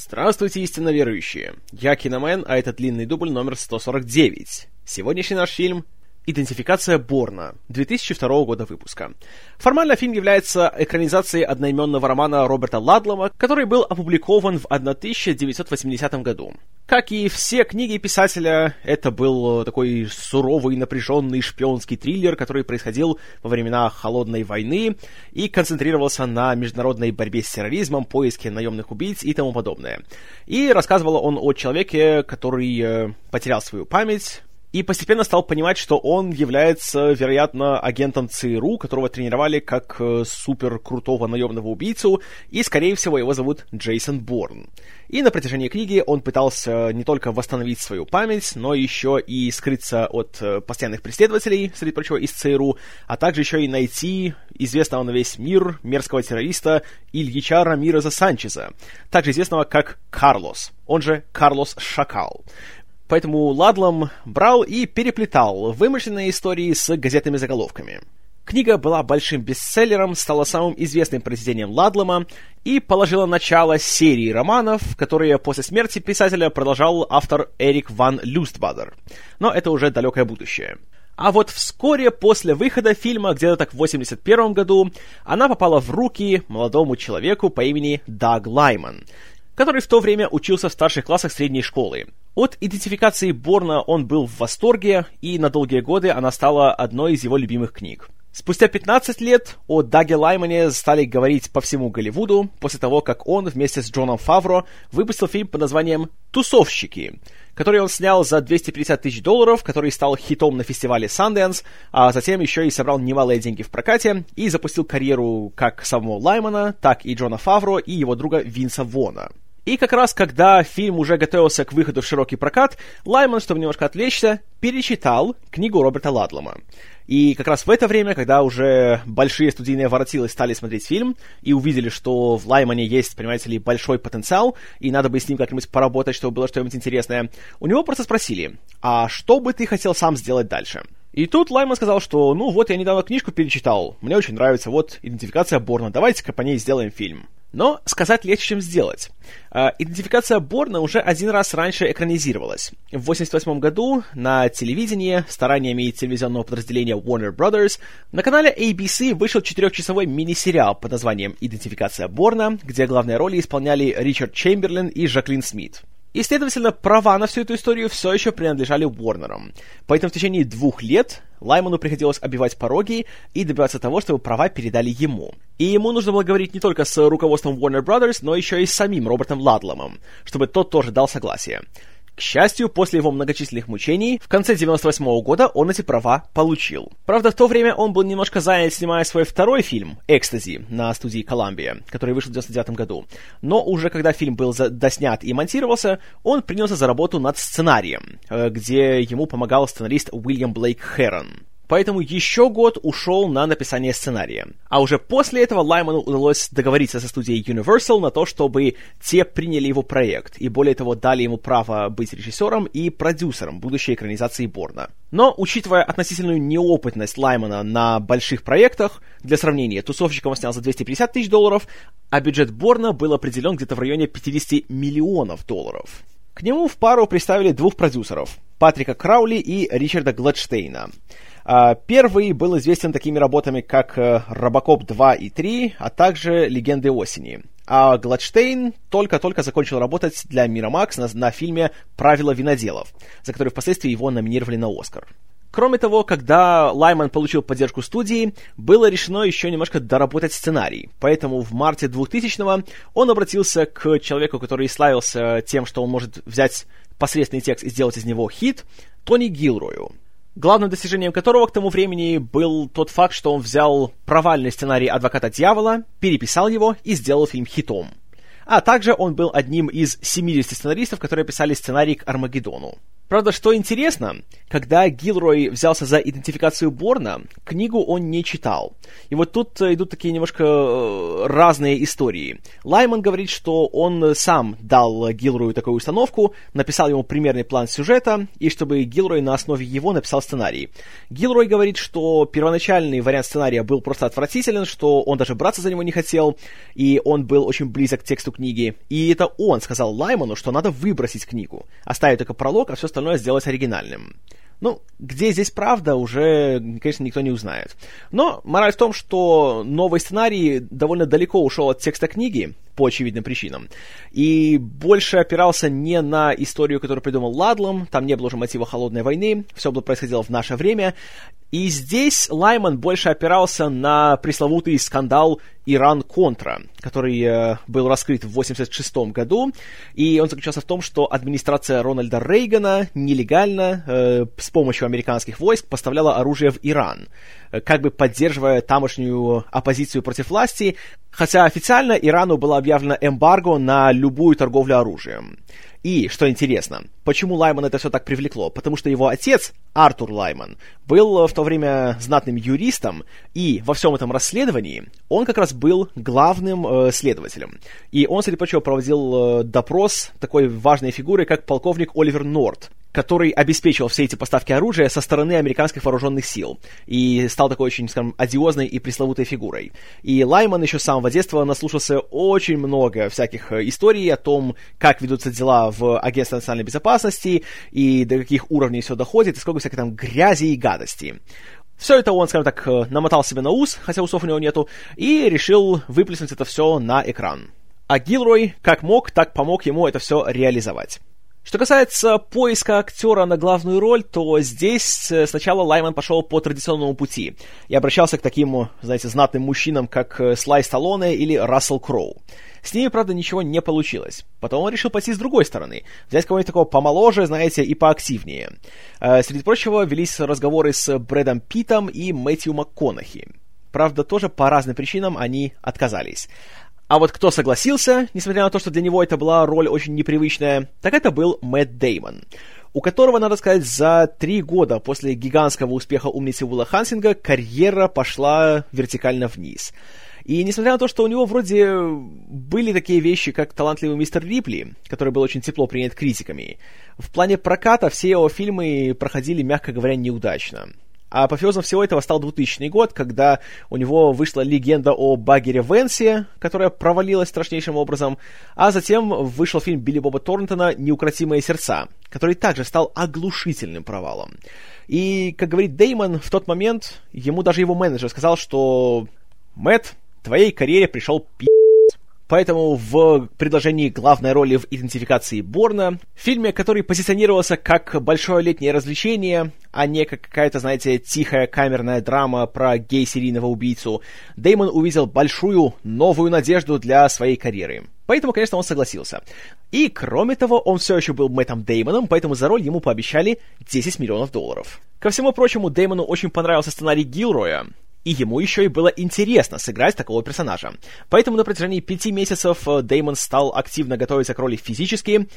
Здравствуйте, истинно верующие! Я Киномен, а это длинный дубль номер 149. Сегодняшний наш фильм «Идентификация Борна» 2002 года выпуска. Формально фильм является экранизацией одноименного романа Роберта Ладлома, который был опубликован в 1980 году. Как и все книги писателя, это был такой суровый, напряженный шпионский триллер, который происходил во времена Холодной войны и концентрировался на международной борьбе с терроризмом, поиске наемных убийц и тому подобное. И рассказывал он о человеке, который э, потерял свою память, и постепенно стал понимать, что он является, вероятно, агентом ЦРУ, которого тренировали как э, супер крутого наемного убийцу, и, скорее всего, его зовут Джейсон Борн. И на протяжении книги он пытался не только восстановить свою память, но еще и скрыться от э, постоянных преследователей, среди прочего, из ЦРУ, а также еще и найти известного на весь мир мерзкого террориста Ильича Рамиреза Санчеза, также известного как Карлос, он же Карлос Шакал. Поэтому Ладлом брал и переплетал вымышленные истории с газетными заголовками. Книга была большим бестселлером, стала самым известным произведением Ладлома и положила начало серии романов, которые после смерти писателя продолжал автор Эрик Ван Люстбадер. Но это уже далекое будущее. А вот вскоре после выхода фильма, где-то так в 81 году, она попала в руки молодому человеку по имени Даг Лайман, который в то время учился в старших классах средней школы. От идентификации Борна он был в восторге, и на долгие годы она стала одной из его любимых книг. Спустя 15 лет о Даге Лаймане стали говорить по всему Голливуду, после того, как он вместе с Джоном Фавро выпустил фильм под названием «Тусовщики», который он снял за 250 тысяч долларов, который стал хитом на фестивале Sundance, а затем еще и собрал немалые деньги в прокате и запустил карьеру как самого Лаймана, так и Джона Фавро и его друга Винса Вона. И как раз когда фильм уже готовился к выходу в широкий прокат, Лайман, чтобы немножко отвлечься, перечитал книгу Роберта Ладлома. И как раз в это время, когда уже большие студийные воротилы стали смотреть фильм и увидели, что в Лаймане есть, понимаете ли, большой потенциал, и надо бы с ним как-нибудь поработать, чтобы было что-нибудь интересное, у него просто спросили, а что бы ты хотел сам сделать дальше? И тут Лайман сказал, что ну вот я недавно книжку перечитал, мне очень нравится, вот идентификация Борна, давайте-ка по ней сделаем фильм. Но сказать легче, чем сделать. Э, идентификация Борна уже один раз раньше экранизировалась. В 1988 году на телевидении стараниями телевизионного подразделения Warner Brothers на канале ABC вышел четырехчасовой мини-сериал под названием «Идентификация Борна», где главные роли исполняли Ричард Чемберлин и Жаклин Смит. И, следовательно, права на всю эту историю все еще принадлежали Уорнерам. Поэтому в течение двух лет Лайману приходилось обивать пороги и добиваться того, чтобы права передали ему. И ему нужно было говорить не только с руководством Warner Brothers, но еще и с самим Робертом Ладломом, чтобы тот тоже дал согласие. К счастью, после его многочисленных мучений, в конце 98 -го года он эти права получил. Правда, в то время он был немножко занят, снимая свой второй фильм «Экстази» на студии Columbia, который вышел в 99 году. Но уже когда фильм был доснят и монтировался, он принялся за работу над сценарием, э, где ему помогал сценарист Уильям Блейк Хэрон поэтому еще год ушел на написание сценария. А уже после этого Лайману удалось договориться со студией Universal на то, чтобы те приняли его проект, и более того, дали ему право быть режиссером и продюсером будущей экранизации Борна. Но, учитывая относительную неопытность Лаймана на больших проектах, для сравнения, тусовщиком он снял за 250 тысяч долларов, а бюджет Борна был определен где-то в районе 50 миллионов долларов. К нему в пару представили двух продюсеров – Патрика Краули и Ричарда Гладштейна. А, первый был известен такими работами, как э, «Робокоп 2» и «3», а также «Легенды осени». А Гладштейн только-только закончил работать для Мирамакс на, на фильме «Правила виноделов», за который впоследствии его номинировали на «Оскар». Кроме того, когда Лайман получил поддержку студии, было решено еще немножко доработать сценарий. Поэтому в марте 2000-го он обратился к человеку, который славился тем, что он может взять посредственный текст и сделать из него хит, Тони Гилрою главным достижением которого к тому времени был тот факт, что он взял провальный сценарий «Адвоката дьявола», переписал его и сделал фильм хитом. А также он был одним из 70 сценаристов, которые писали сценарий к «Армагеддону». Правда, что интересно, когда Гилрой взялся за идентификацию Борна, книгу он не читал. И вот тут идут такие немножко э, разные истории. Лайман говорит, что он сам дал Гилрою такую установку, написал ему примерный план сюжета, и чтобы Гилрой на основе его написал сценарий. Гилрой говорит, что первоначальный вариант сценария был просто отвратителен, что он даже браться за него не хотел, и он был очень близок к тексту книги. И это он сказал Лайману, что надо выбросить книгу, оставить только пролог, а все остальное сделать оригинальным. Ну, где здесь правда, уже, конечно, никто не узнает. Но мораль в том, что новый сценарий довольно далеко ушел от текста книги, по очевидным причинам, и больше опирался не на историю, которую придумал Ладлом, там не было уже мотива холодной войны, все было происходило в наше время, и здесь Лайман больше опирался на пресловутый скандал Иран-Контра, который э, был раскрыт в 1986 году, и он заключался в том, что администрация Рональда Рейгана нелегально э, с помощью американских войск поставляла оружие в Иран, э, как бы поддерживая тамошнюю оппозицию против власти, хотя официально Ирану было объявлено эмбарго на любую торговлю оружием. И, что интересно, почему Лайман это все так привлекло? Потому что его отец, Артур Лайман, был в то время знатным юристом, и во всем этом расследовании он как раз был главным э, следователем. И он, среди прочего, проводил э, допрос такой важной фигуры, как полковник Оливер Норт, который обеспечивал все эти поставки оружия со стороны американских вооруженных сил и стал такой очень, скажем, одиозной и пресловутой фигурой. И Лайман еще с самого детства наслушался очень много всяких э, историй о том, как ведутся дела в Агентстве национальной безопасности и до каких уровней все доходит, и сколько всякой там грязи и гадости. Все это он, скажем так, э, намотал себе на ус, хотя усов у него нету, и решил выплеснуть это все на экран. А Гилрой, как мог, так помог ему это все реализовать. Что касается поиска актера на главную роль, то здесь э, сначала Лайман пошел по традиционному пути и обращался к таким, знаете, знатным мужчинам, как э, Слай Сталлоне или Рассел Кроу. С ними, правда, ничего не получилось. Потом он решил пойти с другой стороны, взять кого-нибудь такого помоложе, знаете, и поактивнее. Э, среди прочего, велись разговоры с Брэдом Питом и Мэтью МакКонахи. Правда, тоже по разным причинам они отказались. А вот кто согласился, несмотря на то, что для него это была роль очень непривычная, так это был Мэтт Деймон, у которого, надо сказать, за три года после гигантского успеха умницы Уилла Хансинга карьера пошла вертикально вниз. И несмотря на то, что у него вроде были такие вещи, как талантливый мистер Рипли, который был очень тепло принят критиками, в плане проката все его фильмы проходили, мягко говоря, неудачно. А апофеозом всего этого стал 2000 год, когда у него вышла легенда о Багере Венсе, которая провалилась страшнейшим образом, а затем вышел фильм Билли Боба Торнтона «Неукротимые сердца», который также стал оглушительным провалом. И, как говорит Деймон, в тот момент ему даже его менеджер сказал, что «Мэтт, твоей карьере пришел пи***». Поэтому в предложении главной роли в идентификации Борна, в фильме, который позиционировался как большое летнее развлечение, а не как какая-то, знаете, тихая камерная драма про гей-серийного убийцу, Деймон увидел большую новую надежду для своей карьеры. Поэтому, конечно, он согласился. И, кроме того, он все еще был Мэттом Деймоном, поэтому за роль ему пообещали 10 миллионов долларов. Ко всему прочему, Деймону очень понравился сценарий Гилроя, и ему еще и было интересно сыграть такого персонажа. Поэтому на протяжении пяти месяцев э, Деймон стал активно готовиться к роли физически,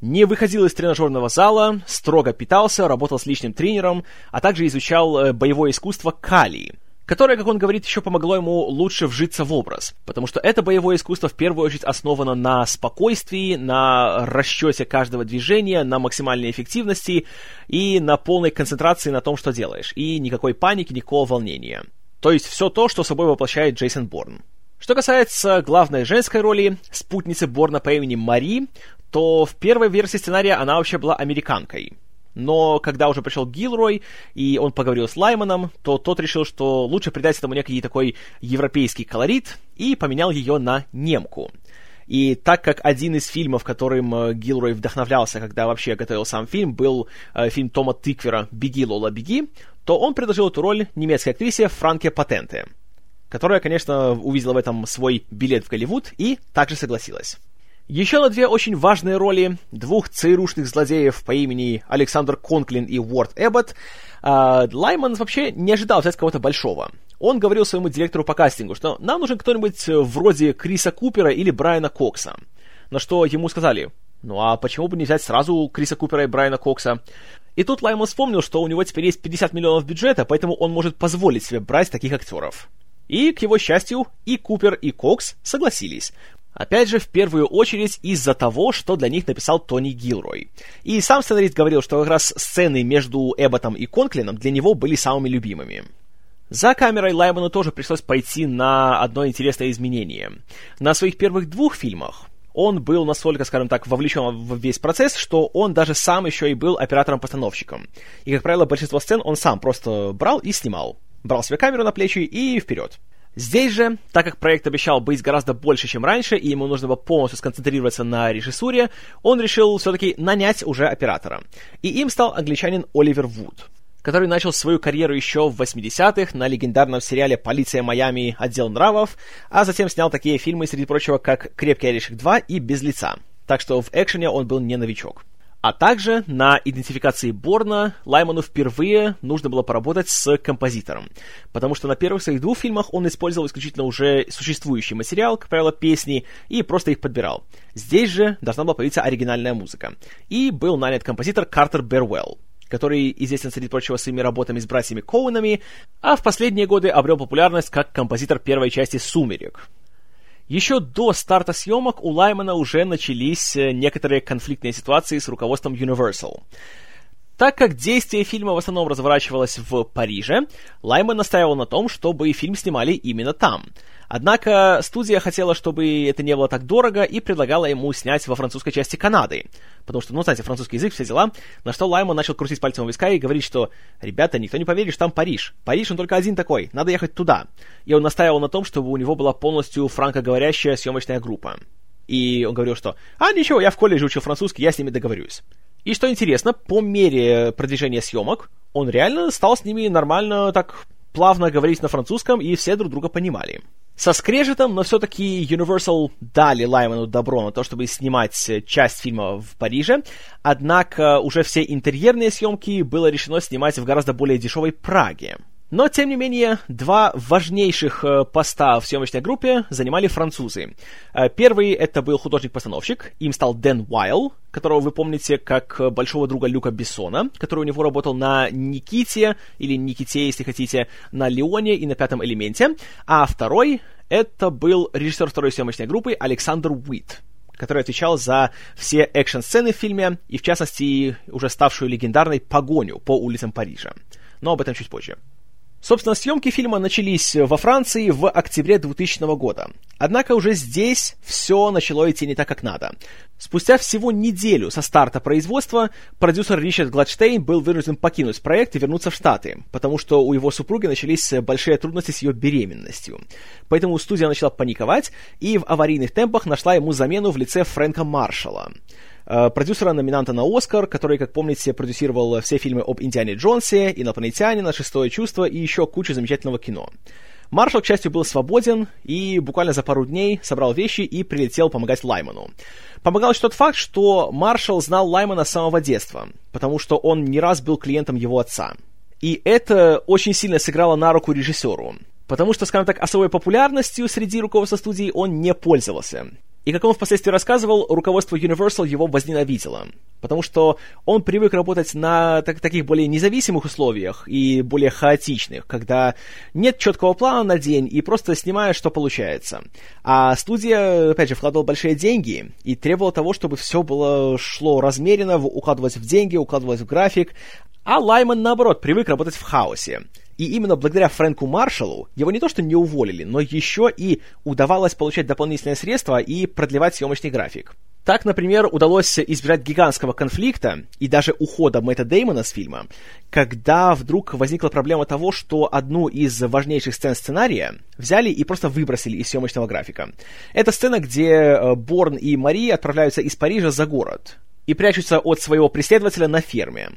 не выходил из тренажерного зала, строго питался, работал с личным тренером, а также изучал э, боевое искусство Кали, которое, как он говорит, еще помогло ему лучше вжиться в образ, потому что это боевое искусство в первую очередь основано на спокойствии, на расчете каждого движения, на максимальной эффективности и на полной концентрации на том, что делаешь, и никакой паники, никакого волнения. То есть все то, что собой воплощает Джейсон Борн. Что касается главной женской роли, спутницы Борна по имени Мари, то в первой версии сценария она вообще была американкой. Но когда уже пришел Гилрой, и он поговорил с Лайманом, то тот решил, что лучше придать этому некий такой европейский колорит, и поменял ее на немку. И так как один из фильмов, которым э, Гилрой вдохновлялся, когда вообще готовил сам фильм, был э, фильм Тома Тыквера «Беги, Лола, беги», то он предложил эту роль немецкой актрисе Франке Патенте, которая, конечно, увидела в этом свой билет в Голливуд и также согласилась. Еще на две очень важные роли двух ЦРУшных злодеев по имени Александр Конклин и Уорд Эббот э, Лайман вообще не ожидал взять кого-то большого. Он говорил своему директору по кастингу, что нам нужен кто-нибудь вроде Криса Купера или Брайана Кокса. На что ему сказали, Ну а почему бы не взять сразу Криса Купера и Брайана Кокса? И тут Лаймон вспомнил, что у него теперь есть 50 миллионов бюджета, поэтому он может позволить себе брать таких актеров. И, к его счастью, и Купер, и Кокс согласились. Опять же, в первую очередь из-за того, что для них написал Тони Гилрой. И сам сценарист говорил, что как раз сцены между Эбботом и Конклином для него были самыми любимыми. За камерой Лайману тоже пришлось пойти на одно интересное изменение. На своих первых двух фильмах он был настолько, скажем так, вовлечен в весь процесс, что он даже сам еще и был оператором-постановщиком. И, как правило, большинство сцен он сам просто брал и снимал. Брал себе камеру на плечи и вперед. Здесь же, так как проект обещал быть гораздо больше, чем раньше, и ему нужно было полностью сконцентрироваться на режиссуре, он решил все-таки нанять уже оператора. И им стал англичанин Оливер Вуд который начал свою карьеру еще в 80-х на легендарном сериале «Полиция Майами. Отдел нравов», а затем снял такие фильмы, среди прочего, как «Крепкий орешек 2» и «Без лица». Так что в экшене он был не новичок. А также на идентификации Борна Лайману впервые нужно было поработать с композитором, потому что на первых своих двух фильмах он использовал исключительно уже существующий материал, как правило, песни, и просто их подбирал. Здесь же должна была появиться оригинальная музыка. И был нанят композитор Картер Бервелл который известен, среди прочего, своими работами с братьями Коунами, а в последние годы обрел популярность как композитор первой части «Сумерек». Еще до старта съемок у Лаймана уже начались э, некоторые конфликтные ситуации с руководством Universal. Так как действие фильма в основном разворачивалось в Париже, Лайман настаивал на том, чтобы фильм снимали именно там — Однако студия хотела, чтобы это не было так дорого, и предлагала ему снять во французской части Канады. Потому что, ну, знаете, французский язык, все дела. На что Лайман начал крутить пальцем у виска и говорить, что «Ребята, никто не поверит, что там Париж. Париж, он только один такой, надо ехать туда». И он настаивал на том, чтобы у него была полностью франкоговорящая съемочная группа. И он говорил, что «А, ничего, я в колледже учил французский, я с ними договорюсь». И что интересно, по мере продвижения съемок, он реально стал с ними нормально так плавно говорить на французском, и все друг друга понимали. Со скрежетом, но все-таки Universal дали Лайману добро на то, чтобы снимать часть фильма в Париже, однако уже все интерьерные съемки было решено снимать в гораздо более дешевой Праге. Но, тем не менее, два важнейших э, поста в съемочной группе занимали французы. Э, первый это был художник-постановщик, им стал Дэн Уайл, которого вы помните как большого друга Люка Бессона, который у него работал на Никите, или Никите, если хотите, на Леоне и на Пятом Элементе. А второй это был режиссер второй съемочной группы Александр Уит который отвечал за все экшн-сцены в фильме, и в частности уже ставшую легендарной погоню по улицам Парижа. Но об этом чуть позже. Собственно, съемки фильма начались во Франции в октябре 2000 года. Однако уже здесь все начало идти не так, как надо. Спустя всего неделю со старта производства продюсер Ричард Гладштейн был вынужден покинуть проект и вернуться в Штаты, потому что у его супруги начались большие трудности с ее беременностью. Поэтому студия начала паниковать и в аварийных темпах нашла ему замену в лице Фрэнка Маршалла. Э, продюсера-номинанта на Оскар, который, как помните, продюсировал все фильмы об Индиане Джонсе, «Инопланетянина», «Шестое чувство» и еще кучу замечательного кино. Маршал, к счастью, был свободен и буквально за пару дней собрал вещи и прилетел помогать Лайману. Помогал еще тот факт, что Маршал знал Лаймана с самого детства, потому что он не раз был клиентом его отца. И это очень сильно сыграло на руку режиссеру, потому что, скажем так, особой популярностью среди руководства студии он не пользовался. И как он впоследствии рассказывал, руководство Universal его возненавидело, потому что он привык работать на так, таких более независимых условиях и более хаотичных, когда нет четкого плана на день и просто снимаешь, что получается. А студия, опять же, вкладывала большие деньги и требовала того, чтобы все было шло размеренно, укладывалось в деньги, укладывалось в график, а Лайман, наоборот, привык работать в хаосе. И именно благодаря Фрэнку Маршалу его не то что не уволили, но еще и удавалось получать дополнительные средства и продлевать съемочный график. Так, например, удалось избежать гигантского конфликта и даже ухода Мэтта Деймона с фильма, когда вдруг возникла проблема того, что одну из важнейших сцен сценария взяли и просто выбросили из съемочного графика. Это сцена, где э, Борн и Мари отправляются из Парижа за город и прячутся от своего преследователя на ферме.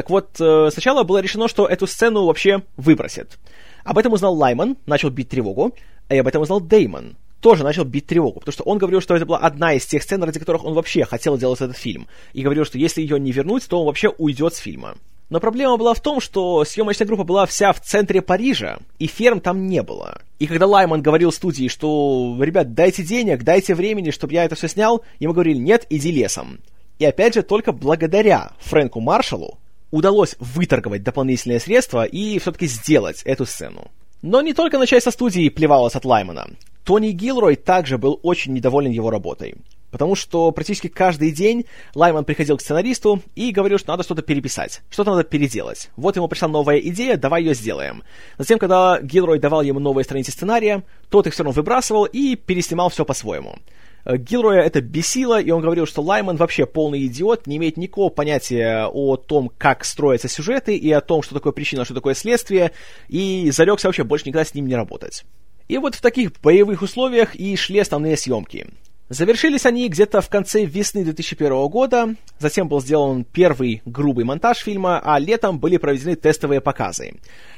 Так вот, э, сначала было решено, что эту сцену вообще выбросят. Об этом узнал Лайман, начал бить тревогу, и об этом узнал Деймон, тоже начал бить тревогу, потому что он говорил, что это была одна из тех сцен, ради которых он вообще хотел делать этот фильм, и говорил, что если ее не вернуть, то он вообще уйдет с фильма. Но проблема была в том, что съемочная группа была вся в центре Парижа, и ферм там не было. И когда Лайман говорил студии, что, ребят, дайте денег, дайте времени, чтобы я это все снял, ему говорили, нет, иди лесом. И опять же, только благодаря Фрэнку Маршалу удалось выторговать дополнительные средства и все-таки сделать эту сцену. Но не только начальство студии плевалось от Лаймана. Тони Гилрой также был очень недоволен его работой. Потому что практически каждый день Лайман приходил к сценаристу и говорил, что надо что-то переписать, что-то надо переделать. Вот ему пришла новая идея, давай ее сделаем. Затем, когда Гилрой давал ему новые страницы сценария, тот их все равно выбрасывал и переснимал все по-своему. Э, Гилроя это бесило, и он говорил, что Лайман вообще полный идиот, не имеет никакого понятия о том, как строятся сюжеты, и о том, что такое причина, что такое следствие, и зарекся вообще больше никогда с ним не работать. И вот в таких боевых условиях и шли основные съемки. Завершились они где-то в конце весны 2001 года, затем был сделан первый грубый монтаж фильма, а летом были проведены тестовые показы.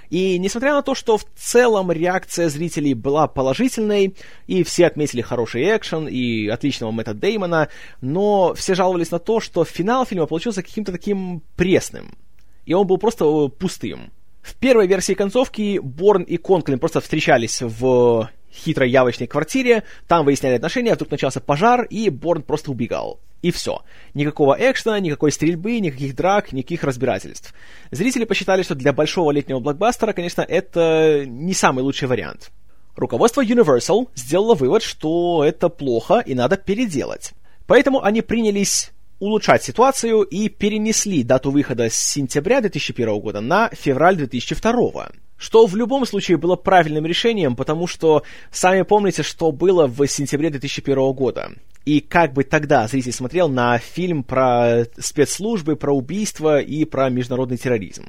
И несмотря на то, что в целом реакция зрителей была положительной, и все отметили хороший экшен и отличного Мэтта Деймона, но все жаловались на то, что финал фильма получился каким-то таким пресным. И он был просто пустым. В первой версии концовки Борн и Конклин просто встречались в хитрой явочной квартире, там выясняли отношения, вдруг начался пожар, и Борн просто убегал. И все. Никакого экшена, никакой стрельбы, никаких драк, никаких разбирательств. Зрители посчитали, что для большого летнего блокбастера, конечно, это не самый лучший вариант. Руководство Universal сделало вывод, что это плохо и надо переделать. Поэтому они принялись улучшать ситуацию и перенесли дату выхода с сентября 2001 года на февраль 2002 что в любом случае было правильным решением, потому что сами помните, что было в сентябре 2001 года. И как бы тогда зритель смотрел на фильм про спецслужбы, про убийства и про международный терроризм.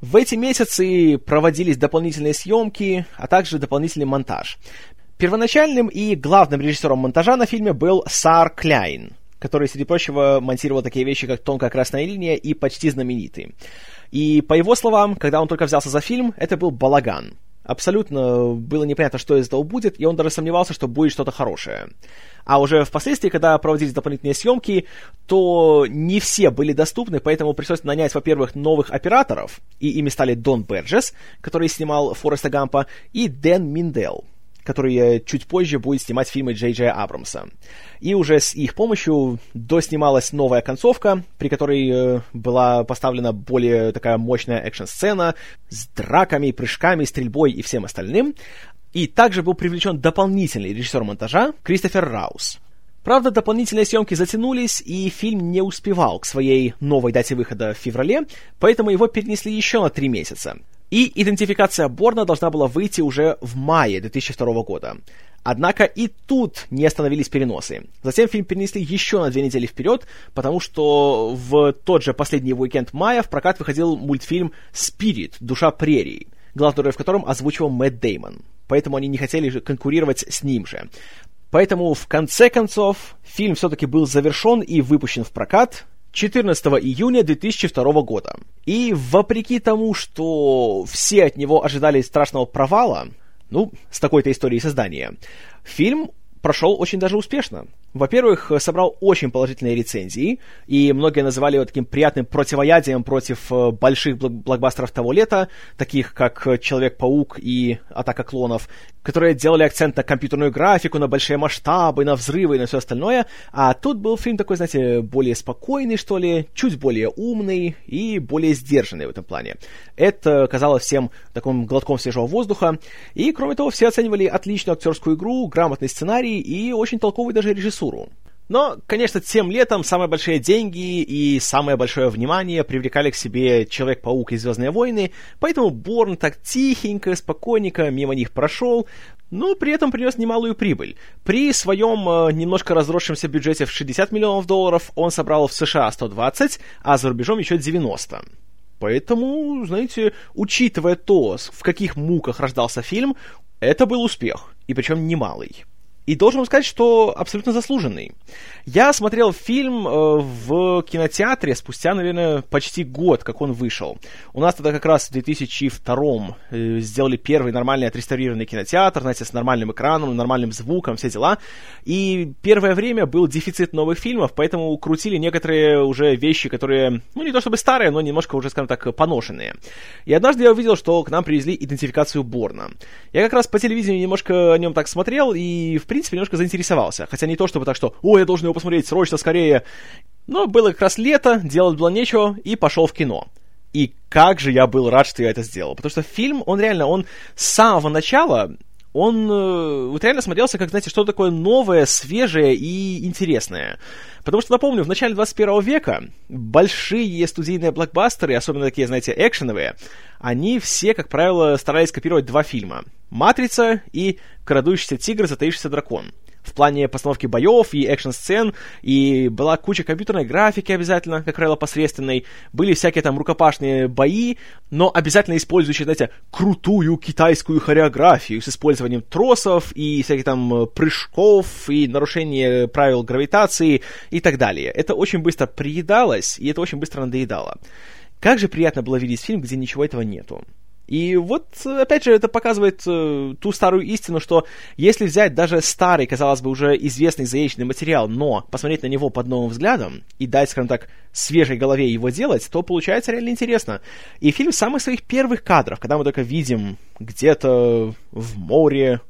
В эти месяцы проводились дополнительные съемки, а также дополнительный монтаж. Первоначальным и главным режиссером монтажа на фильме был Сар Кляйн, который, среди прочего, монтировал такие вещи, как «Тонкая красная линия» и «Почти знаменитый». И по его словам, когда он только взялся за фильм, это был балаган. Абсолютно было непонятно, что из этого будет, и он даже сомневался, что будет что-то хорошее. А уже впоследствии, когда проводились дополнительные съемки, то не все были доступны, поэтому пришлось нанять, во-первых, новых операторов, и ими стали Дон Берджес, который снимал Фореста Гампа, и Дэн Миндел, который чуть позже будет снимать фильмы Джей Джей Абрамса. И уже с их помощью доснималась новая концовка, при которой э, была поставлена более такая мощная экшн-сцена с драками, прыжками, стрельбой и всем остальным. И также был привлечен дополнительный режиссер монтажа Кристофер Раус. Правда, дополнительные съемки затянулись, и фильм не успевал к своей новой дате выхода в феврале, поэтому его перенесли еще на три месяца. И идентификация Борна должна была выйти уже в мае 2002 года. Однако и тут не остановились переносы. Затем фильм перенесли еще на две недели вперед, потому что в тот же последний уикенд мая в прокат выходил мультфильм «Спирит. Душа прерий», главную роль в котором озвучивал Мэтт Деймон. Поэтому они не хотели же конкурировать с ним же. Поэтому, в конце концов, фильм все-таки был завершен и выпущен в прокат, 14 июня 2002 года. И вопреки тому, что все от него ожидали страшного провала, ну, с такой-то историей создания, фильм прошел очень даже успешно. Во-первых, собрал очень положительные рецензии, и многие называли его таким приятным противоядием против э, больших блокбастеров того лета, таких как «Человек-паук» и «Атака клонов», которые делали акцент на компьютерную графику, на большие масштабы, на взрывы и на все остальное, а тут был фильм такой, знаете, более спокойный, что ли, чуть более умный и более сдержанный в этом плане. Это казалось всем таким глотком свежего воздуха, и, кроме того, все оценивали отличную актерскую игру, грамотный сценарий и очень толковый даже режиссур режиссуру. Но, конечно, тем летом самые большие деньги и самое большое внимание привлекали к себе Человек-паук и Звездные войны, поэтому Борн так тихенько, спокойненько мимо них прошел, но при этом принес немалую прибыль. При своем э, немножко разросшемся бюджете в 60 миллионов долларов он собрал в США 120, а за рубежом еще 90. Поэтому, знаете, учитывая то, в каких муках рождался фильм, это был успех, и причем немалый. И должен вам сказать, что абсолютно заслуженный. Я смотрел фильм э, в кинотеатре спустя, наверное, почти год, как он вышел. У нас тогда как раз в 2002 э, сделали первый нормальный отреставрированный кинотеатр, знаете, с нормальным экраном, нормальным звуком, все дела. И первое время был дефицит новых фильмов, поэтому крутили некоторые уже вещи, которые, ну, не то чтобы старые, но немножко уже, скажем так, поношенные. И однажды я увидел, что к нам привезли идентификацию Борна. Я как раз по телевидению немножко о нем так смотрел, и, в немножко заинтересовался. Хотя не то, чтобы так, что «Ой, я должен его посмотреть срочно, скорее!» Но было как раз лето, делать было нечего, и пошел в кино. И как же я был рад, что я это сделал. Потому что фильм, он реально, он с самого начала, он э, вот реально смотрелся как, знаете, что такое новое, свежее и интересное. Потому что, напомню, в начале 21 века большие студийные блокбастеры, особенно такие, знаете, экшеновые, они все, как правило, старались копировать два фильма. «Матрица» и «Крадущийся тигр, затаившийся дракон» в плане постановки боев и экшн-сцен, и была куча компьютерной графики обязательно, как правило, посредственной, были всякие там рукопашные бои, но обязательно использующие, знаете, крутую китайскую хореографию с использованием тросов и всяких там прыжков и нарушение правил гравитации и так далее. Это очень быстро приедалось, и это очень быстро надоедало. Как же приятно было видеть фильм, где ничего этого нету. И вот, опять же, это показывает э, ту старую истину, что если взять даже старый, казалось бы, уже известный заезженный материал, но посмотреть на него под новым взглядом и дать, скажем так, свежей голове его делать, то получается реально интересно. И фильм с самых своих первых кадров, когда мы только видим где-то в море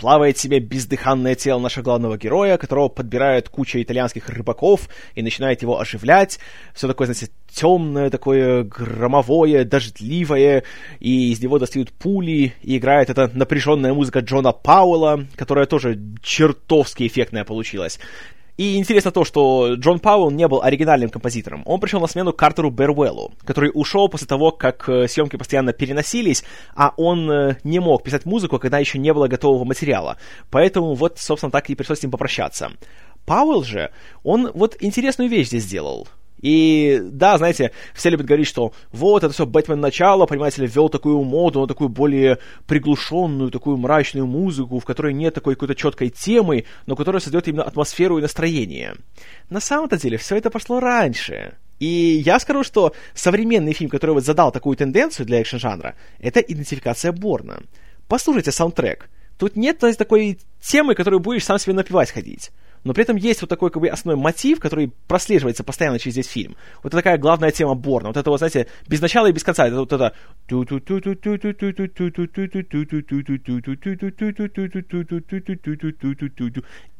плавает себе бездыханное тело нашего главного героя, которого подбирает куча итальянских рыбаков и начинает его оживлять. Все такое, знаете, темное, такое громовое, дождливое, и из него достают пули, и играет эта напряженная музыка Джона Пауэлла, которая тоже чертовски эффектная получилась. И интересно то, что Джон Пауэлл не был оригинальным композитором. Он пришел на смену Картеру Бервеллу, который ушел после того, как э, съемки постоянно переносились, а он э, не мог писать музыку, когда еще не было готового материала. Поэтому вот, собственно, так и пришлось с ним попрощаться. Пауэлл же, он вот интересную вещь здесь сделал. И да, знаете, все любят говорить, что вот, это все Бэтмен начало, понимаете ли, ввел такую моду, такую более приглушенную, такую мрачную музыку, в которой нет такой какой-то четкой темы, но которая создает именно атмосферу и настроение. На самом-то деле все это пошло раньше. И я скажу, что современный фильм, который вот задал такую тенденцию для экшн-жанра, это идентификация Борна. Послушайте саундтрек. Тут нет знаете, такой темы, которую будешь сам себе напивать ходить но при этом есть вот такой как бы основной мотив, который прослеживается постоянно через весь фильм. Вот такая главная тема Борна. Вот это вот, знаете, без начала и без конца. Это вот это...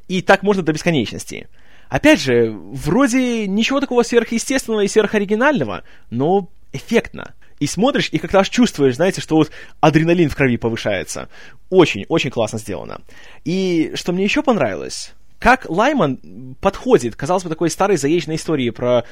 И так можно до бесконечности. Опять же, вроде ничего такого сверхъестественного и сверхоригинального, но эффектно. И смотришь, и как раз чувствуешь, знаете, что вот адреналин в крови повышается. Очень, очень классно сделано. И что мне еще понравилось, как Лайман подходит, казалось бы, такой старой заезженной истории про,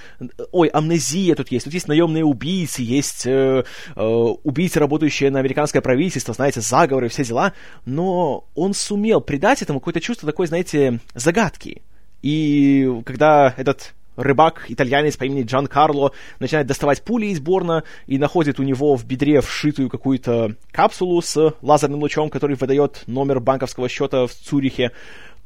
ой, амнезия тут есть, тут есть наемные убийцы, есть э, э, убийцы, работающие на американское правительство, знаете, заговоры, все дела, но он сумел придать этому какое-то чувство такой, знаете, загадки. И когда этот рыбак, итальянец по имени Джан Карло, начинает доставать пули из Борна и находит у него в бедре вшитую какую-то капсулу с лазерным лучом, который выдает номер банковского счета в Цюрихе,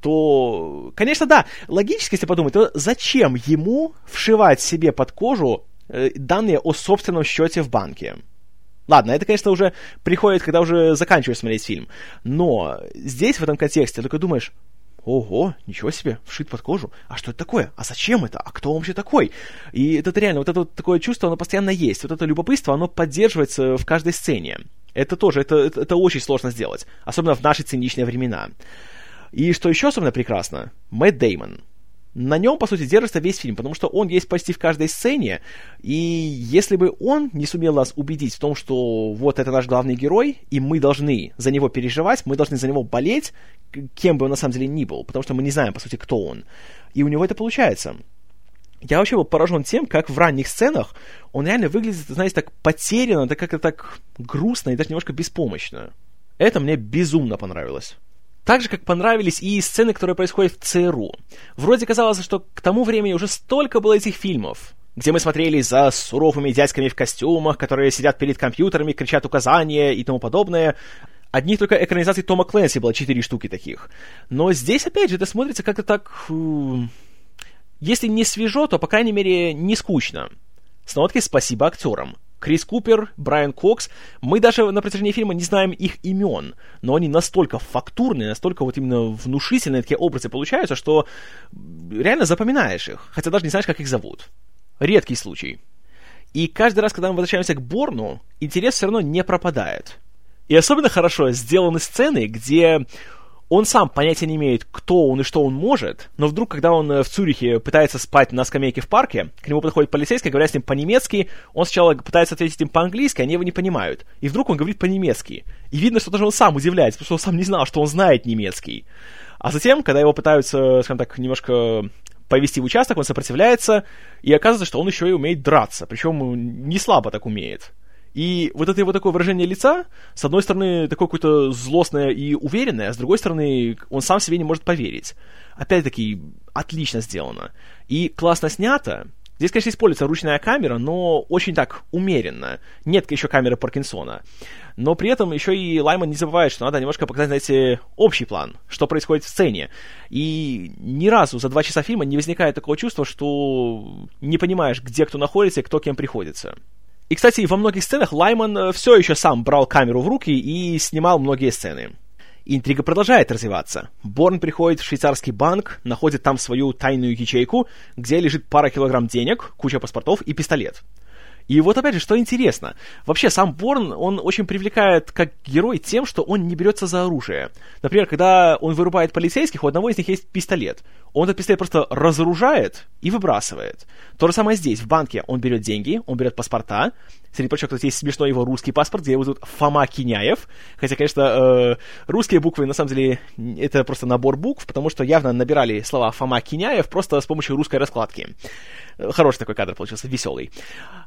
то, конечно, да, логически, если подумать, то зачем ему вшивать себе под кожу э, данные о собственном счете в банке? Ладно, это, конечно, уже приходит, когда уже заканчиваешь смотреть фильм. Но здесь, в этом контексте, только думаешь, ого, ничего себе, вшит под кожу. А что это такое? А зачем это? А кто он вообще такой? И это реально, вот это вот такое чувство, оно постоянно есть. Вот это любопытство, оно поддерживается в каждой сцене. Это тоже, это, это, это очень сложно сделать. Особенно в наши циничные времена. И что еще особенно прекрасно, Мэтт Деймон. На нем, по сути, держится весь фильм, потому что он есть почти в каждой сцене, и если бы он не сумел нас убедить в том, что вот это наш главный герой, и мы должны за него переживать, мы должны за него болеть, кем бы он на самом деле ни был, потому что мы не знаем, по сути, кто он. И у него это получается. Я вообще был поражен тем, как в ранних сценах он реально выглядит, знаете, так потерянно, так как-то так грустно и даже немножко беспомощно. Это мне безумно понравилось. Так же, как понравились и сцены, которые происходят в ЦРУ. Вроде казалось, что к тому времени уже столько было этих фильмов, где мы смотрели за суровыми дядьками в костюмах, которые сидят перед компьютерами, кричат указания и тому подобное. Одних только экранизаций Тома Клэнси было четыре штуки таких. Но здесь, опять же, это смотрится как-то так... Э, если не свежо, то, по крайней мере, не скучно. Снова-таки спасибо актерам. Крис Купер, Брайан Кокс. Мы даже на протяжении фильма не знаем их имен, но они настолько фактурные, настолько вот именно внушительные такие образы получаются, что реально запоминаешь их, хотя даже не знаешь, как их зовут. Редкий случай. И каждый раз, когда мы возвращаемся к Борну, интерес все равно не пропадает. И особенно хорошо сделаны сцены, где он сам понятия не имеет, кто он и что он может, но вдруг, когда он э, в Цюрихе пытается спать на скамейке в парке, к нему подходит полицейский, говорят с ним по-немецки, он сначала пытается ответить им по-английски, они его не понимают. И вдруг он говорит по-немецки. И видно, что даже он сам удивляется, потому что он сам не знал, что он знает немецкий. А затем, когда его пытаются, скажем так, немножко повести в участок, он сопротивляется, и оказывается, что он еще и умеет драться, причем не слабо так умеет. И вот это его такое выражение лица, с одной стороны, такое какое-то злостное и уверенное, а с другой стороны, он сам себе не может поверить. Опять-таки, отлично сделано. И классно снято. Здесь, конечно, используется ручная камера, но очень так умеренно. Нет еще камеры Паркинсона. Но при этом еще и Лайман не забывает, что надо немножко показать, знаете, общий план, что происходит в сцене. И ни разу за два часа фильма не возникает такого чувства, что не понимаешь, где кто находится и кто кем приходится. И, кстати, во многих сценах Лайман э, все еще сам брал камеру в руки и снимал многие сцены. Интрига продолжает развиваться. Борн приходит в швейцарский банк, находит там свою тайную ячейку, где лежит пара килограмм денег, куча паспортов и пистолет. И вот опять же, что интересно, вообще сам Борн, он очень привлекает как герой тем, что он не берется за оружие. Например, когда он вырубает полицейских, у одного из них есть пистолет. Он этот пистолет просто разоружает и выбрасывает. То же самое здесь, в банке он берет деньги, он берет паспорта, Среди прочего, кстати, есть смешной его русский паспорт, где его зовут Фома Киняев. Хотя, конечно, э, русские буквы, на самом деле, это просто набор букв, потому что явно набирали слова Фома Киняев просто с помощью русской раскладки. Хороший такой кадр получился, веселый.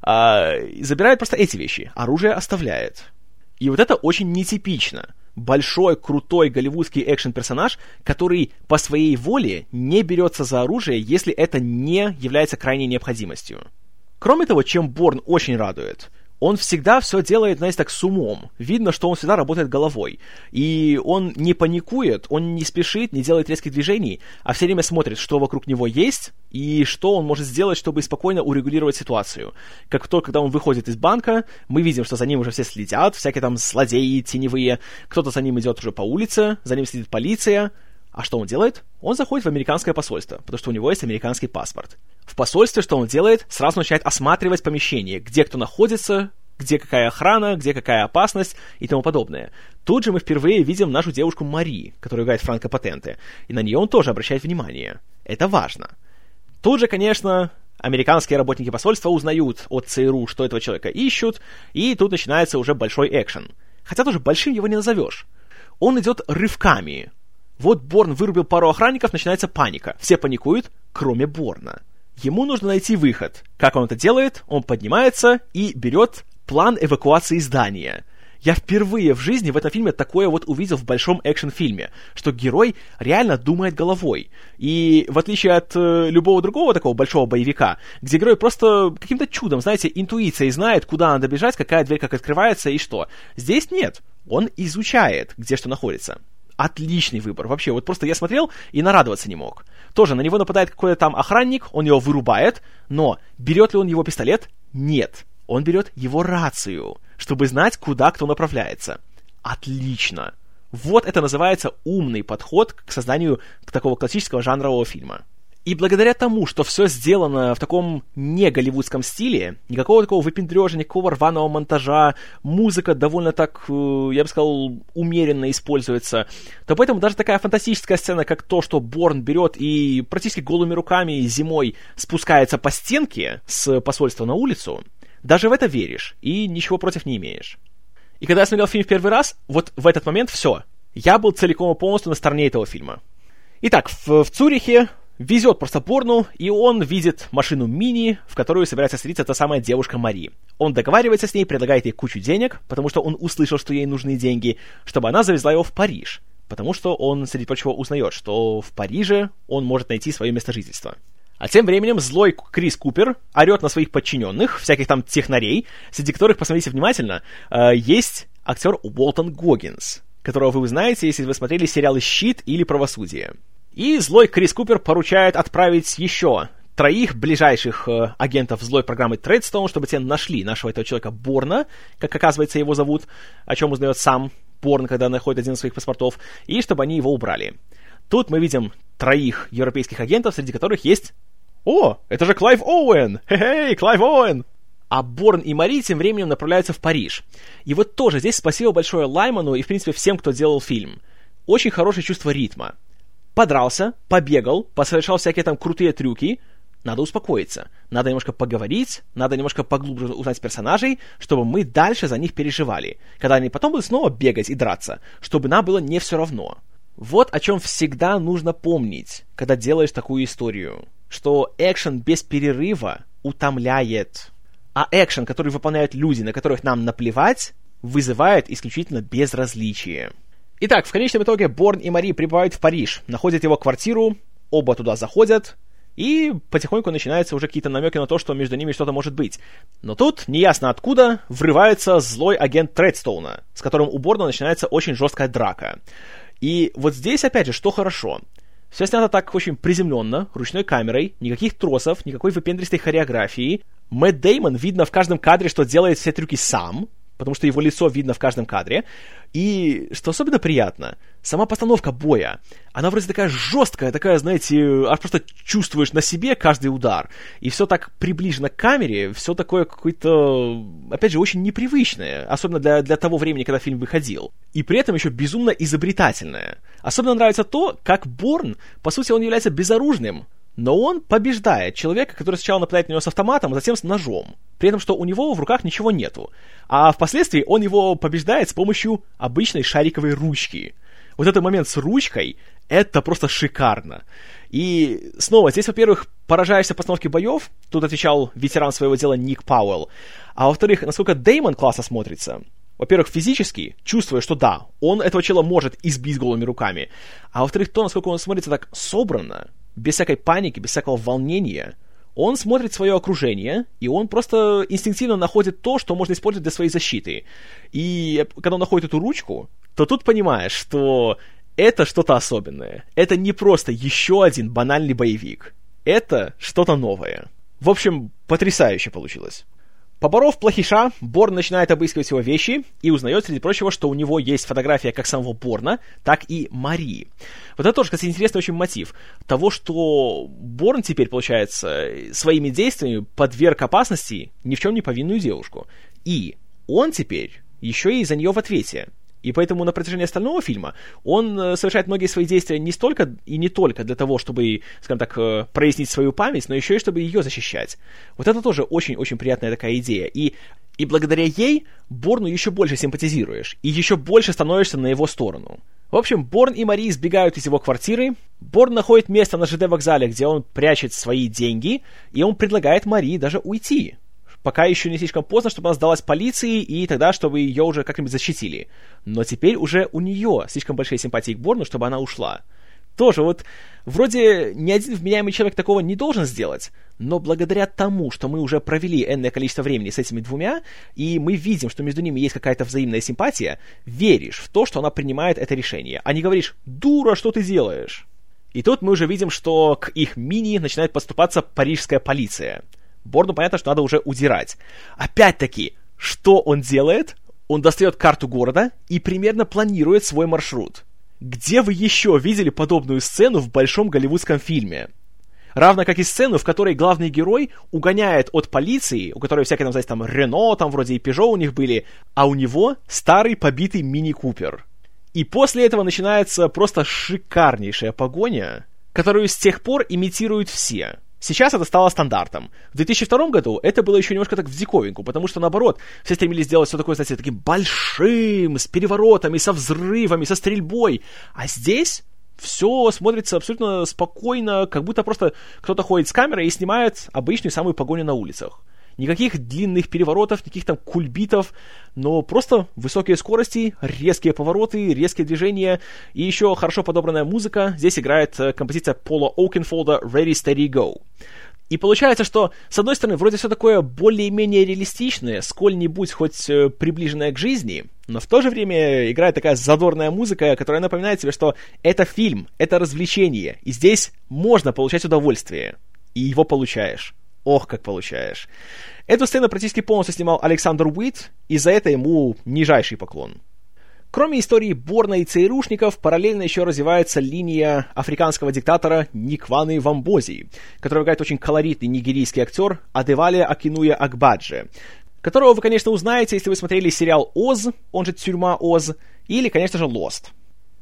А, забирает просто эти вещи. Оружие оставляет. И вот это очень нетипично. Большой, крутой голливудский экшен-персонаж, который по своей воле не берется за оружие, если это не является крайней необходимостью. Кроме того, чем Борн очень радует, он всегда все делает, знаете, так с умом. Видно, что он всегда работает головой. И он не паникует, он не спешит, не делает резких движений, а все время смотрит, что вокруг него есть и что он может сделать, чтобы спокойно урегулировать ситуацию. Как только, когда он выходит из банка, мы видим, что за ним уже все следят, всякие там злодеи теневые, кто-то за ним идет уже по улице, за ним следит полиция, а что он делает? Он заходит в американское посольство, потому что у него есть американский паспорт. В посольстве что он делает? Сразу начинает осматривать помещение, где кто находится, где какая охрана, где какая опасность и тому подобное. Тут же мы впервые видим нашу девушку Мари, которая играет Франко Патенте, и на нее он тоже обращает внимание. Это важно. Тут же, конечно, американские работники посольства узнают от ЦРУ, что этого человека ищут, и тут начинается уже большой экшен. Хотя тоже большим его не назовешь. Он идет рывками, вот Борн вырубил пару охранников, начинается паника. Все паникуют, кроме Борна. Ему нужно найти выход. Как он это делает? Он поднимается и берет план эвакуации здания. Я впервые в жизни в этом фильме такое вот увидел в большом экшн-фильме, что герой реально думает головой. И в отличие от э, любого другого такого большого боевика, где герой просто каким-то чудом, знаете, интуицией знает, куда надо бежать, какая дверь как открывается и что. Здесь нет. Он изучает, где что находится отличный выбор. Вообще, вот просто я смотрел и нарадоваться не мог. Тоже на него нападает какой-то там охранник, он его вырубает, но берет ли он его пистолет? Нет. Он берет его рацию, чтобы знать, куда кто направляется. Отлично. Вот это называется умный подход к созданию такого классического жанрового фильма. И благодаря тому, что все сделано в таком не голливудском стиле, никакого такого выпендрежа, никакого рваного монтажа, музыка довольно так, э, я бы сказал, умеренно используется, то поэтому даже такая фантастическая сцена, как то, что Борн берет и практически голыми руками зимой спускается по стенке с посольства на улицу, даже в это веришь и ничего против не имеешь. И когда я смотрел фильм в первый раз, вот в этот момент все. Я был целиком и полностью на стороне этого фильма. Итак, в, в Цюрихе везет просто Борну, и он видит машину Мини, в которую собирается садиться та самая девушка Мари. Он договаривается с ней, предлагает ей кучу денег, потому что он услышал, что ей нужны деньги, чтобы она завезла его в Париж, потому что он, среди прочего, узнает, что в Париже он может найти свое место жительства. А тем временем злой Крис Купер орет на своих подчиненных, всяких там технарей, среди которых, посмотрите внимательно, э, есть актер Уолтон Гоггинс, которого вы узнаете, если вы смотрели сериалы «Щит» или «Правосудие». И злой Крис Купер поручает отправить еще троих ближайших э, агентов злой программы Тредстоун, чтобы те нашли нашего этого человека Борна, как оказывается его зовут, о чем узнает сам Борн, когда находит один из своих паспортов, и чтобы они его убрали. Тут мы видим троих европейских агентов, среди которых есть... О, это же Клайв Оуэн! Хе-хей, Клайв Оуэн! А Борн и Мари тем временем направляются в Париж. И вот тоже здесь спасибо большое Лайману и, в принципе, всем, кто делал фильм. Очень хорошее чувство ритма. Подрался, побегал, посовершал всякие там крутые трюки, надо успокоиться. Надо немножко поговорить, надо немножко поглубже узнать персонажей, чтобы мы дальше за них переживали. Когда они потом будут снова бегать и драться, чтобы нам было не все равно. Вот о чем всегда нужно помнить, когда делаешь такую историю. Что экшен без перерыва утомляет. А экшен, который выполняют люди, на которых нам наплевать, вызывает исключительно безразличие. Итак, в конечном итоге Борн и Мари прибывают в Париж, находят его квартиру, оба туда заходят, и потихоньку начинаются уже какие-то намеки на то, что между ними что-то может быть. Но тут, неясно откуда, врывается злой агент Тредстоуна, с которым у Борна начинается очень жесткая драка. И вот здесь, опять же, что хорошо. Все снято так очень приземленно, ручной камерой, никаких тросов, никакой выпендристой хореографии. Мэтт Деймон видно в каждом кадре, что делает все трюки сам, потому что его лицо видно в каждом кадре. И, что особенно приятно, сама постановка боя, она вроде такая жесткая, такая, знаете, аж просто чувствуешь на себе каждый удар. И все так приближено к камере, все такое какое-то, опять же, очень непривычное, особенно для, для того времени, когда фильм выходил. И при этом еще безумно изобретательное. Особенно нравится то, как Борн, по сути, он является безоружным, но он побеждает человека, который сначала нападает на него с автоматом, а затем с ножом. При этом, что у него в руках ничего нету. А впоследствии он его побеждает с помощью обычной шариковой ручки. Вот этот момент с ручкой, это просто шикарно. И снова, здесь, во-первых, поражаешься постановке боев, тут отвечал ветеран своего дела Ник Пауэлл, а во-вторых, насколько Деймон классно смотрится. Во-первых, физически, чувствуя, что да, он этого чела может избить голыми руками, а во-вторых, то, насколько он смотрится так собранно, без всякой паники, без всякого волнения. Он смотрит свое окружение, и он просто инстинктивно находит то, что можно использовать для своей защиты. И когда он находит эту ручку, то тут понимаешь, что это что-то особенное. Это не просто еще один банальный боевик. Это что-то новое. В общем, потрясающе получилось. Поборов плохиша, Борн начинает обыскивать его вещи и узнает, среди прочего, что у него есть фотография как самого Борна, так и Марии. Вот это тоже, кстати, интересный очень мотив того, что Борн теперь, получается, своими действиями подверг опасности ни в чем не повинную девушку. И он теперь еще и за нее в ответе. И поэтому на протяжении остального фильма он э, совершает многие свои действия не столько и не только для того, чтобы, скажем так, э, прояснить свою память, но еще и чтобы ее защищать. Вот это тоже очень-очень приятная такая идея. И и благодаря ей Борну еще больше симпатизируешь, и еще больше становишься на его сторону. В общем, Борн и Мари сбегают из его квартиры. Борн находит место на ЖД-вокзале, где он прячет свои деньги, и он предлагает Мари даже уйти пока еще не слишком поздно, чтобы она сдалась полиции, и тогда, чтобы ее уже как-нибудь защитили. Но теперь уже у нее слишком большие симпатии к Борну, чтобы она ушла. Тоже вот, вроде ни один вменяемый человек такого не должен сделать, но благодаря тому, что мы уже провели энное количество времени с этими двумя, и мы видим, что между ними есть какая-то взаимная симпатия, веришь в то, что она принимает это решение, а не говоришь «дура, что ты делаешь?». И тут мы уже видим, что к их мини начинает поступаться парижская полиция – Борну понятно, что надо уже удирать. Опять-таки, что он делает? Он достает карту города и примерно планирует свой маршрут. Где вы еще видели подобную сцену в большом голливудском фильме? Равно как и сцену, в которой главный герой угоняет от полиции, у которой всякие, там, знаете, там, Рено, там, вроде и Пежо у них были, а у него старый побитый мини-купер. И после этого начинается просто шикарнейшая погоня, которую с тех пор имитируют все. Сейчас это стало стандартом. В 2002 году это было еще немножко так в диковинку, потому что, наоборот, все стремились сделать все такое, знаете, таким большим, с переворотами, со взрывами, со стрельбой. А здесь все смотрится абсолютно спокойно, как будто просто кто-то ходит с камерой и снимает обычную самую погоню на улицах. Никаких длинных переворотов, никаких там кульбитов, но просто высокие скорости, резкие повороты, резкие движения и еще хорошо подобранная музыка. Здесь играет э, композиция Пола Оукенфолда «Ready, Steady, Go». И получается, что, с одной стороны, вроде все такое более-менее реалистичное, сколь-нибудь хоть э, приближенное к жизни, но в то же время играет такая задорная музыка, которая напоминает тебе, что это фильм, это развлечение, и здесь можно получать удовольствие. И его получаешь. Ох, как получаешь. Эту сцену практически полностью снимал Александр Уит, и за это ему нижайший поклон. Кроме истории Борна и ЦРУшников, параллельно еще развивается линия африканского диктатора Никваны Вамбози, который играет очень колоритный нигерийский актер Адевале Акинуя Акбаджи, которого вы, конечно, узнаете, если вы смотрели сериал «Оз», он же «Тюрьма Оз», или, конечно же, «Лост».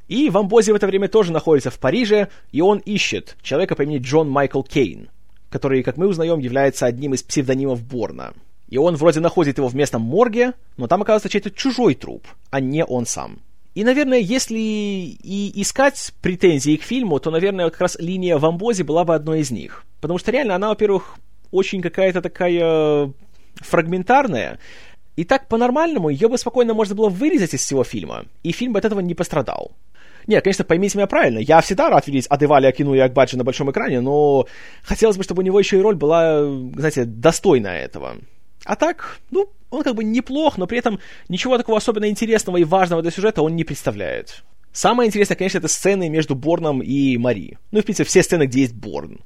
И Вамбози в это время тоже находится в Париже, и он ищет человека по имени Джон Майкл Кейн, который, как мы узнаем, является одним из псевдонимов Борна. И он вроде находит его в местном морге, но там оказывается чей-то чужой труп, а не он сам. И, наверное, если и искать претензии к фильму, то, наверное, как раз линия в Амбозе была бы одной из них. Потому что реально она, во-первых, очень какая-то такая фрагментарная, и так по-нормальному ее бы спокойно можно было вырезать из всего фильма, и фильм бы от этого не пострадал. Нет, конечно, поймите меня правильно, я всегда рад видеть Адевали Акину и Акбаджи на большом экране, но хотелось бы, чтобы у него еще и роль была, знаете, достойна этого. А так, ну, он как бы неплох, но при этом ничего такого особенно интересного и важного для сюжета он не представляет. Самое интересное, конечно, это сцены между Борном и Мари. Ну, в принципе, все сцены, где есть Борн.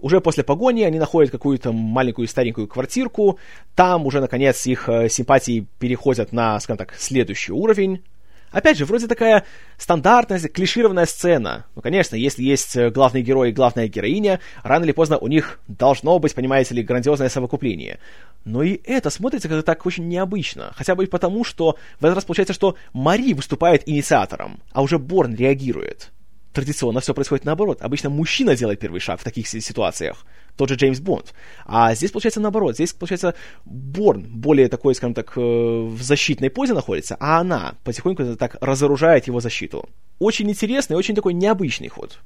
Уже после погони они находят какую-то маленькую старенькую квартирку. Там уже, наконец, их э, симпатии переходят на, скажем так, следующий уровень. Опять же, вроде такая стандартная, клишированная сцена. Ну, конечно, если есть э, главный герой и главная героиня, рано или поздно у них должно быть, понимаете ли, грандиозное совокупление. Но и это смотрится как-то так очень необычно. Хотя бы потому, что в этот раз получается, что Мари выступает инициатором, а уже Борн реагирует традиционно все происходит наоборот. Обычно мужчина делает первый шаг в таких ситуациях. Тот же Джеймс Бонд. А здесь получается наоборот. Здесь, получается, Борн более такой, скажем так, э, в защитной позе находится, а она потихоньку так разоружает его защиту. Очень интересный, очень такой необычный ход.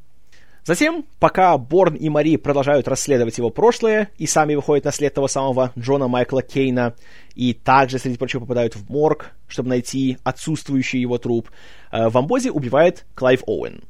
Затем, пока Борн и Мари продолжают расследовать его прошлое и сами выходят на след того самого Джона Майкла Кейна, и также, среди прочего, попадают в морг, чтобы найти отсутствующий его труп, э, Вомбози убивает Клайв Оуэн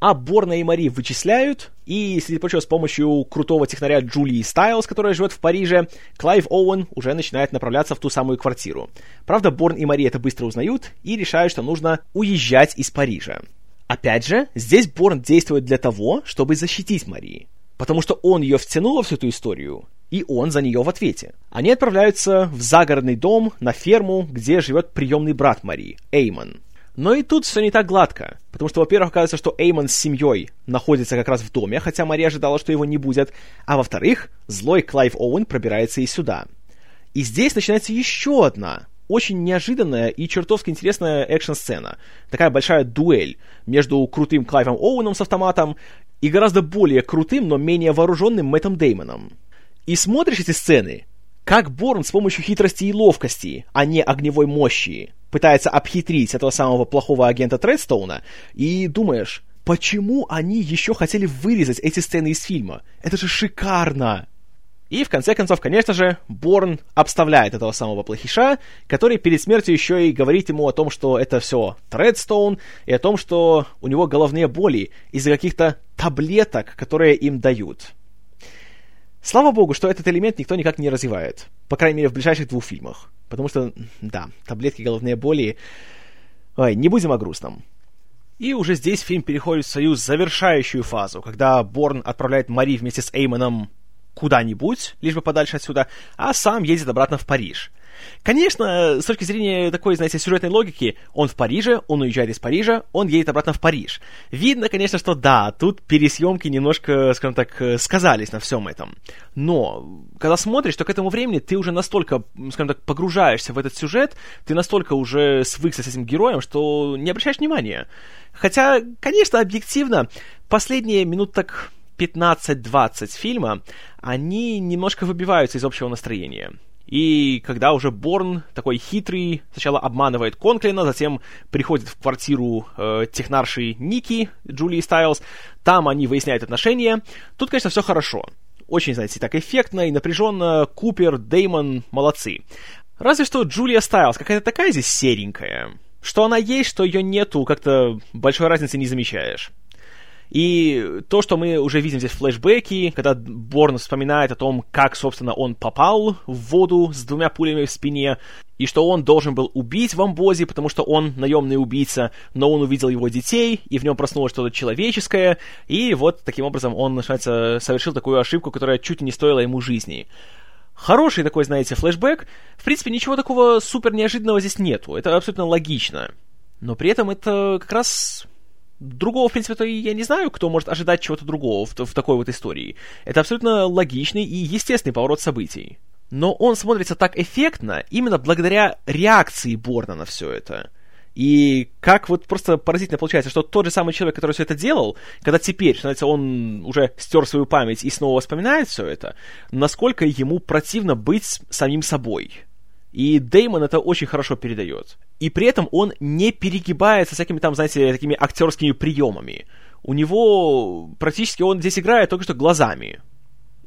а Борна и Мари вычисляют, и, среди прочего, с помощью крутого технаря Джулии Стайлз, которая живет в Париже, Клайв Оуэн уже начинает направляться в ту самую квартиру. Правда, Борн и Мари это быстро узнают и решают, что нужно уезжать из Парижа. Опять же, здесь Борн действует для того, чтобы защитить Мари. Потому что он ее втянул во всю эту историю, и он за нее в ответе. Они отправляются в загородный дом, на ферму, где живет приемный брат Мари, Эймон. Но и тут все не так гладко, потому что, во-первых, оказывается, что Эймон с семьей находится как раз в доме, хотя Мари ожидала, что его не будет, а во-вторых, злой Клайв Оуэн пробирается и сюда. И здесь начинается еще одна, очень неожиданная и чертовски интересная экшн-сцена. Такая большая дуэль между крутым Клайвом Оуэном с автоматом и гораздо более крутым, но менее вооруженным Мэттом Деймоном. И смотришь эти сцены, как Борн с помощью хитрости и ловкости, а не огневой мощи, пытается обхитрить этого самого плохого агента Тредстоуна, и думаешь, почему они еще хотели вырезать эти сцены из фильма? Это же шикарно! И в конце концов, конечно же, Борн обставляет этого самого плохиша, который перед смертью еще и говорит ему о том, что это все Тредстоун, и о том, что у него головные боли из-за каких-то таблеток, которые им дают. Слава богу, что этот элемент никто никак не развивает. По крайней мере, в ближайших двух фильмах. Потому что, да, таблетки головные боли... Ой, не будем о грустном. И уже здесь фильм переходит в свою завершающую фазу, когда Борн отправляет Мари вместе с Эймоном куда-нибудь, лишь бы подальше отсюда, а сам едет обратно в Париж. Конечно, с точки зрения такой, знаете, сюжетной логики, он в Париже, он уезжает из Парижа, он едет обратно в Париж. Видно, конечно, что да, тут пересъемки немножко, скажем так, сказались на всем этом. Но, когда смотришь, то к этому времени ты уже настолько, скажем так, погружаешься в этот сюжет, ты настолько уже свыкся с этим героем, что не обращаешь внимания. Хотя, конечно, объективно, последние минут так 15-20 фильма, они немножко выбиваются из общего настроения. И когда уже Борн, такой хитрый, сначала обманывает Конклина, затем приходит в квартиру э, технарши Ники, Джулии Стайлз, там они выясняют отношения. Тут, конечно, все хорошо. Очень, знаете, так эффектно и напряженно. Купер, Деймон молодцы. Разве что Джулия Стайлз какая-то такая здесь серенькая. Что она есть, что ее нету, как-то большой разницы не замечаешь. И то, что мы уже видим здесь флешбеки, когда Борн вспоминает о том, как, собственно, он попал в воду с двумя пулями в спине, и что он должен был убить Вамбози, потому что он наемный убийца, но он увидел его детей, и в нем проснулось что-то человеческое, и вот таким образом он, начинается, совершил такую ошибку, которая чуть не стоила ему жизни. Хороший такой, знаете, флешбэк. В принципе, ничего такого супер неожиданного здесь нету. Это абсолютно логично. Но при этом это как раз другого, в принципе-то, я не знаю, кто может ожидать чего-то другого в, в такой вот истории. Это абсолютно логичный и естественный поворот событий. Но он смотрится так эффектно именно благодаря реакции Борна на все это. И как вот просто поразительно получается, что тот же самый человек, который все это делал, когда теперь, становится, он уже стер свою память и снова вспоминает все это, насколько ему противно быть самим собой. И Деймон это очень хорошо передает. И при этом он не перегибается всякими там, знаете, такими актерскими приемами. У него практически он здесь играет только что глазами.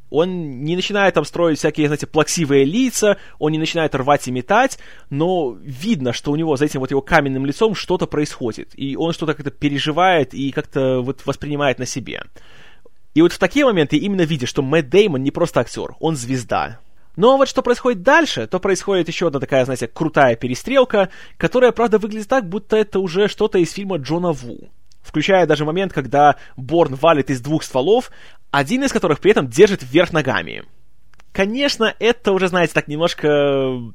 Он не начинает там строить всякие, знаете, плаксивые лица, он не начинает рвать и метать, но видно, что у него за этим вот его каменным лицом что-то происходит, и он что-то как-то переживает и как-то вот воспринимает на себе. И вот в такие моменты именно видишь, что Мэтт Деймон не просто актер, он звезда. Но вот что происходит дальше, то происходит еще одна такая, знаете, крутая перестрелка, которая, правда, выглядит так, будто это уже что-то из фильма Джона Ву включая даже момент, когда Борн валит из двух стволов, один из которых при этом держит вверх ногами. Конечно, это уже, знаете, так немножко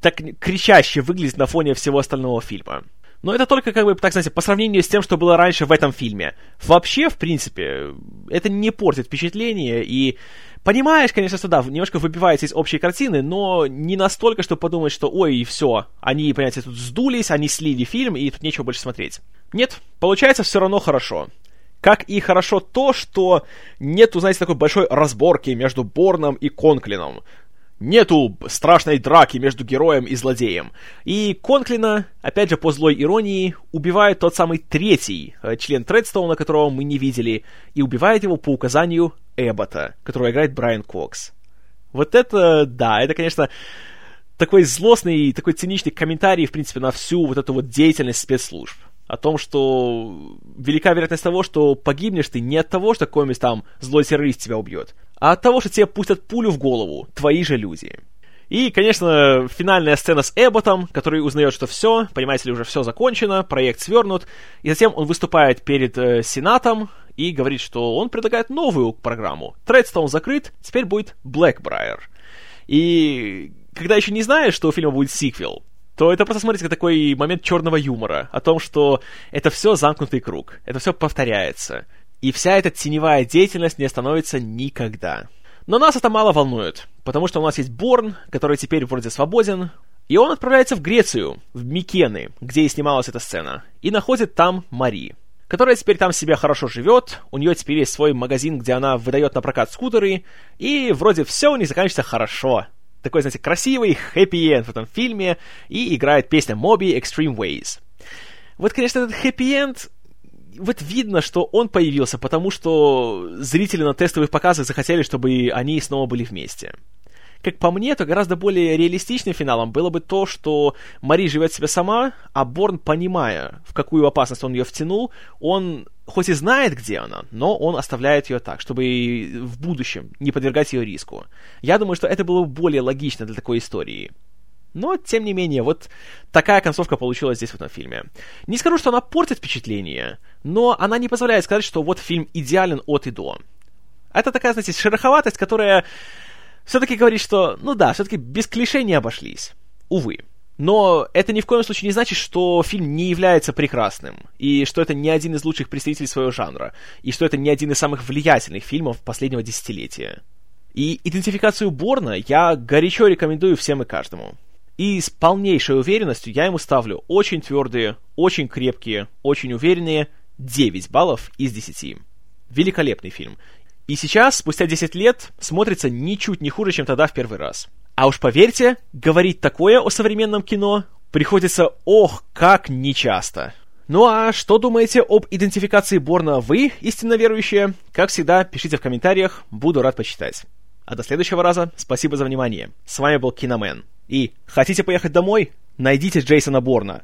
так кричаще выглядит на фоне всего остального фильма. Но это только, как бы, так знаете, по сравнению с тем, что было раньше в этом фильме. Вообще, в принципе, это не портит впечатление, и понимаешь, конечно, что да, немножко выбивается из общей картины, но не настолько, чтобы подумать, что ой, все, они, понимаете, тут сдулись, они слили фильм, и тут нечего больше смотреть. Нет, получается все равно хорошо. Как и хорошо то, что нету, знаете, такой большой разборки между Борном и Конклином. Нету страшной драки между героем и злодеем. И Конклина, опять же, по злой иронии, убивает тот самый третий э, член Тредстоуна, которого мы не видели, и убивает его по указанию Эббота, которого играет Брайан Кокс. Вот это, да, это, конечно, такой злостный, такой циничный комментарий, в принципе, на всю вот эту вот деятельность спецслужб о том, что велика вероятность того, что погибнешь ты не от того, что какой-нибудь там злой террорист тебя убьет, а от того, что тебе пустят пулю в голову твои же люди. И, конечно, финальная сцена с Эбботом, который узнает, что все, понимаете ли, уже все закончено, проект свернут, и затем он выступает перед э, Сенатом и говорит, что он предлагает новую программу. Тредстоун закрыт, теперь будет Блэкбрайер. И когда еще не знаешь, что у фильма будет сиквел, то это просто смотрите такой момент черного юмора о том, что это все замкнутый круг, это все повторяется. И вся эта теневая деятельность не остановится никогда. Но нас это мало волнует, потому что у нас есть Борн, который теперь вроде свободен, и он отправляется в Грецию, в Микены, где и снималась эта сцена, и находит там Мари, которая теперь там себя хорошо живет, у нее теперь есть свой магазин, где она выдает на прокат скутеры, и вроде все у них заканчивается хорошо такой, знаете, красивый хэппи-энд в этом фильме, и играет песня Моби Extreme Ways. Вот, конечно, этот хэппи-энд вот видно, что он появился, потому что зрители на тестовых показах захотели, чтобы они снова были вместе. Как по мне, то гораздо более реалистичным финалом было бы то, что Мари живет себе сама, а Борн, понимая, в какую опасность он ее втянул, он хоть и знает, где она, но он оставляет ее так, чтобы в будущем не подвергать ее риску. Я думаю, что это было бы более логично для такой истории. Но, тем не менее, вот такая концовка получилась здесь в этом фильме. Не скажу, что она портит впечатление, но она не позволяет сказать, что вот фильм идеален от и до. Это такая, знаете, шероховатость, которая все-таки говорит, что, ну да, все-таки без клише не обошлись. Увы. Но это ни в коем случае не значит, что фильм не является прекрасным, и что это не один из лучших представителей своего жанра, и что это не один из самых влиятельных фильмов последнего десятилетия. И идентификацию Борна я горячо рекомендую всем и каждому. И с полнейшей уверенностью я ему ставлю очень твердые, очень крепкие, очень уверенные 9 баллов из 10. Великолепный фильм. И сейчас, спустя 10 лет, смотрится ничуть не хуже, чем тогда в первый раз. А уж поверьте, говорить такое о современном кино приходится ох, как нечасто. Ну а что думаете об идентификации Борна вы, истинно верующие? Как всегда, пишите в комментариях, буду рад почитать. А до следующего раза, спасибо за внимание. С вами был Киномен. И хотите поехать домой? Найдите Джейсона Борна.